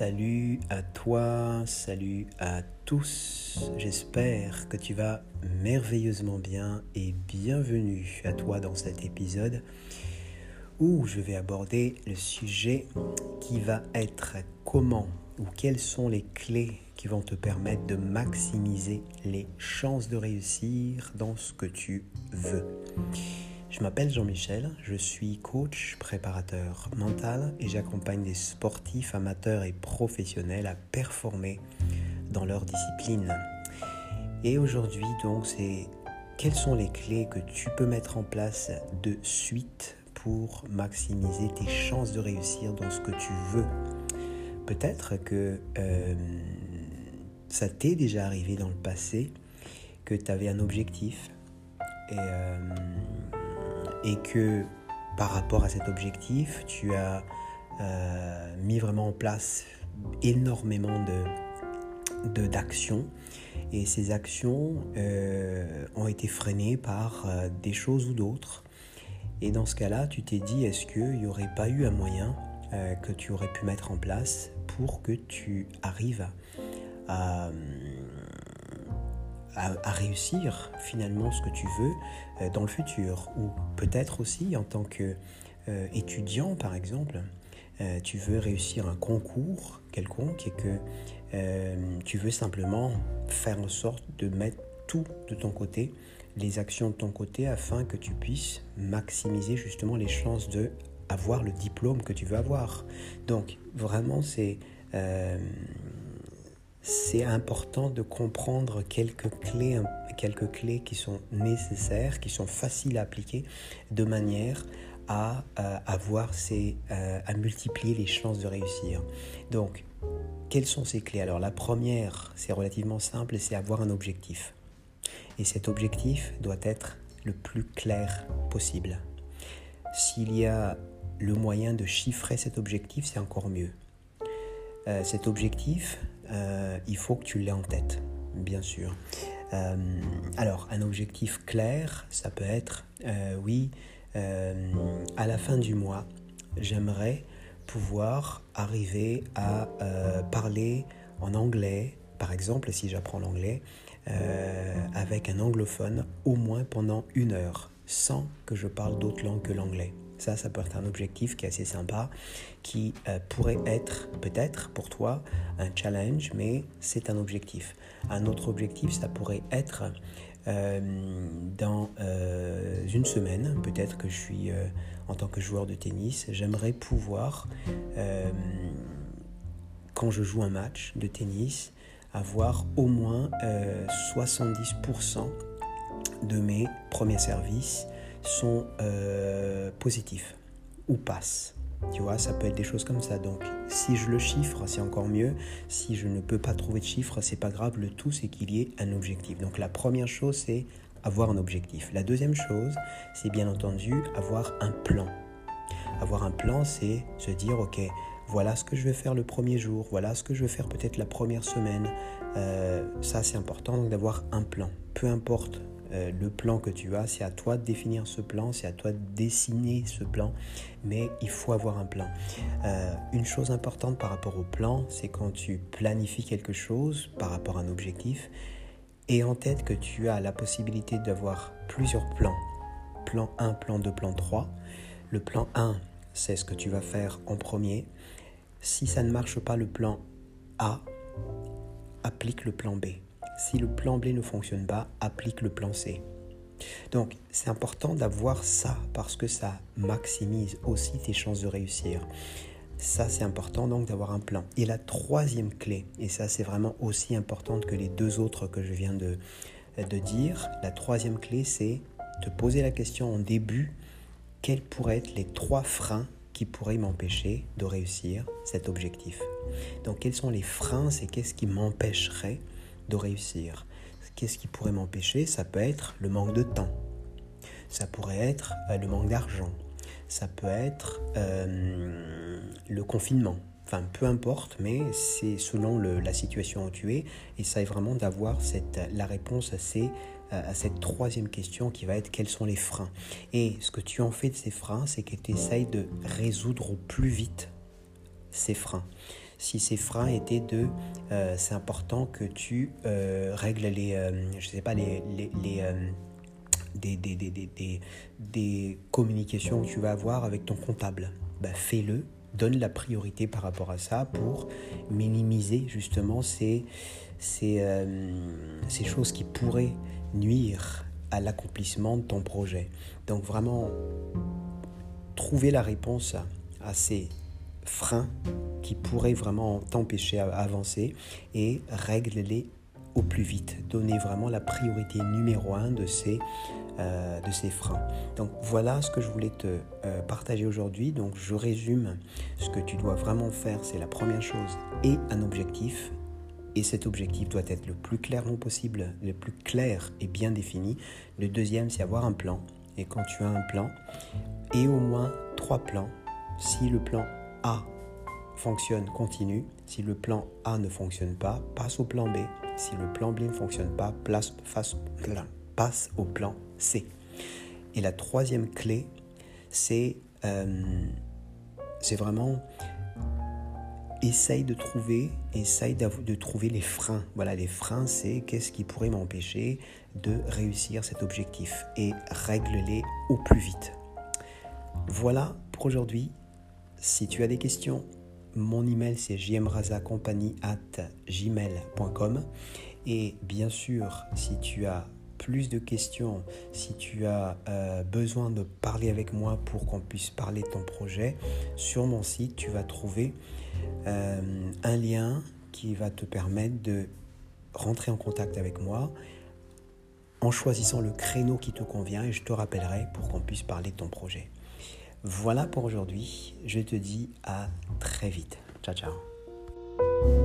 Salut à toi, salut à tous. J'espère que tu vas merveilleusement bien et bienvenue à toi dans cet épisode où je vais aborder le sujet qui va être comment ou quelles sont les clés qui vont te permettre de maximiser les chances de réussir dans ce que tu veux. Je m'appelle Jean-Michel, je suis coach, préparateur mental et j'accompagne des sportifs amateurs et professionnels à performer dans leur discipline. Et aujourd'hui donc c'est quelles sont les clés que tu peux mettre en place de suite pour maximiser tes chances de réussir dans ce que tu veux? Peut-être que euh, ça t'est déjà arrivé dans le passé que tu avais un objectif et euh, et que par rapport à cet objectif, tu as euh, mis vraiment en place énormément de, d'actions et ces actions euh, ont été freinées par euh, des choses ou d'autres. Et dans ce cas-là, tu t'es dit, est-ce qu'il n'y aurait pas eu un moyen que tu aurais pu mettre en place pour que tu arrives à, réussir finalement ce que tu veux euh, dans le futur. Ou peut-être aussi en tant qu'étudiant, euh, par exemple, euh, tu veux réussir un concours quelconque et que tu veux simplement faire en sorte de mettre tout de ton côté, les actions de ton côté, afin que tu puisses maximiser justement les chances de avoir le diplôme que tu veux avoir. Donc vraiment, c'est c'est important de comprendre quelques clés, quelques clés qui sont nécessaires, qui sont faciles à appliquer, de manière à euh, avoir ces, euh, à multiplier les chances de réussir. Donc, quelles sont ces clés? Alors, la première, c'est relativement simple, c'est avoir un objectif. Et cet objectif doit être le plus clair possible. S'il y a le moyen de chiffrer cet objectif, c'est encore mieux. Euh, cet objectif, euh, il faut que tu l'aies en tête, bien sûr. Euh, alors, un objectif clair, ça peut être, euh, oui, à la fin du mois, j'aimerais pouvoir arriver à parler en anglais, par exemple, si j'apprends l'anglais, avec un anglophone au moins pendant une heure, sans que je parle d'autres langues que l'anglais. Ça, ça peut être un objectif qui est assez sympa, qui euh, pourrait être peut-être pour toi un challenge, mais c'est un objectif. Un autre objectif, ça pourrait être euh, dans euh, une semaine, peut-être que je suis en tant que joueur de tennis, j'aimerais pouvoir, quand je joue un match de tennis, avoir au moins 70% de mes premiers services sont euh, positifs ou passent. Tu vois, ça peut être des choses comme ça. Donc, si je le chiffre, c'est encore mieux. Si je ne peux pas trouver de chiffre, c'est pas grave. Le tout, c'est qu'il y ait un objectif. Donc, la première chose, c'est avoir un objectif. La deuxième chose, c'est bien entendu avoir un plan. Avoir un plan, c'est se dire, ok, voilà ce que je vais faire le premier jour, voilà ce que je vais faire peut-être la première semaine. Euh, ça, c'est important d'avoir un plan. Peu importe euh, le plan que tu as, c'est à toi de définir ce plan, c'est à toi de dessiner ce plan, mais il faut avoir un plan. Euh, une chose importante par rapport au plan, c'est quand tu planifies quelque chose par rapport à un objectif, et en tête que tu as la possibilité d'avoir plusieurs plans. Plan 1, plan 2, plan 3. Le plan 1, c'est ce que tu vas faire en premier. Si ça ne marche pas le plan A, applique le plan B. Si le plan B ne fonctionne pas, applique le plan C. Donc, c'est important d'avoir ça parce que ça maximise aussi tes chances de réussir. Ça, c'est important donc d'avoir un plan. Et la troisième clé, et ça c'est vraiment aussi importante que les deux autres que je viens de, dire, la troisième clé c'est te poser la question en début, quels pourraient être les trois freins qui pourraient m'empêcher de réussir cet objectif? Donc quels sont les freins, c'est qu'est-ce qui m'empêcherait de réussir. Qu'est-ce qui pourrait m'empêcher? Ça peut être le manque de temps. Ça pourrait être euh, le manque d'argent. Ça peut être euh, le confinement. Enfin, peu importe, mais c'est selon la situation où tu es. Est vraiment d'avoir cette, la réponse à, ces, à cette troisième question qui va être quels sont les freins? Et ce que tu en fais de ces freins, c'est que tu essayes de résoudre au plus vite ces freins. Si ces freins étaient de euh, c'est important que tu euh, règles les, je sais pas, les, les, les des, des, des, des, communications que tu vas avoir avec ton comptable. Ben, fais-le, donne la priorité par rapport à ça pour minimiser justement ces, ces, ces choses qui pourraient nuire à l'accomplissement de ton projet. Donc vraiment, trouver la réponse à ces freins qui pourraient vraiment t'empêcher à avancer et règle-les au plus vite. Donner vraiment la priorité numéro un de ces, euh, de ces freins. Donc voilà ce que je voulais te euh, partager aujourd'hui. Donc je résume ce que tu dois vraiment faire. C'est la première chose et un objectif. Et cet objectif doit être le plus clairement possible, le plus clair et bien défini. Le deuxième, c'est avoir un plan. Et quand tu as un plan, et au moins trois plans, si le plan A fonctionne, continue. Si le plan A ne fonctionne pas, passe au plan B. Si le plan B ne fonctionne pas, passe au plan C. Et la troisième clé, c'est euh, vraiment essaye de trouver, essaye de trouver les freins. Voilà, les freins, c'est qu'est-ce qui pourrait m'empêcher de réussir cet objectif et règle-les au plus vite. Voilà pour aujourd'hui. Si tu as des questions, mon email c'est gmail.com et bien sûr si tu as plus de questions, si tu as euh, besoin de parler avec moi pour qu'on puisse parler de ton projet, sur mon site tu vas trouver euh, un lien qui va te permettre de rentrer en contact avec moi en choisissant le créneau qui te convient et je te rappellerai pour qu'on puisse parler de ton projet. Voilà pour aujourd'hui. Je te dis à très vite. Ciao, ciao.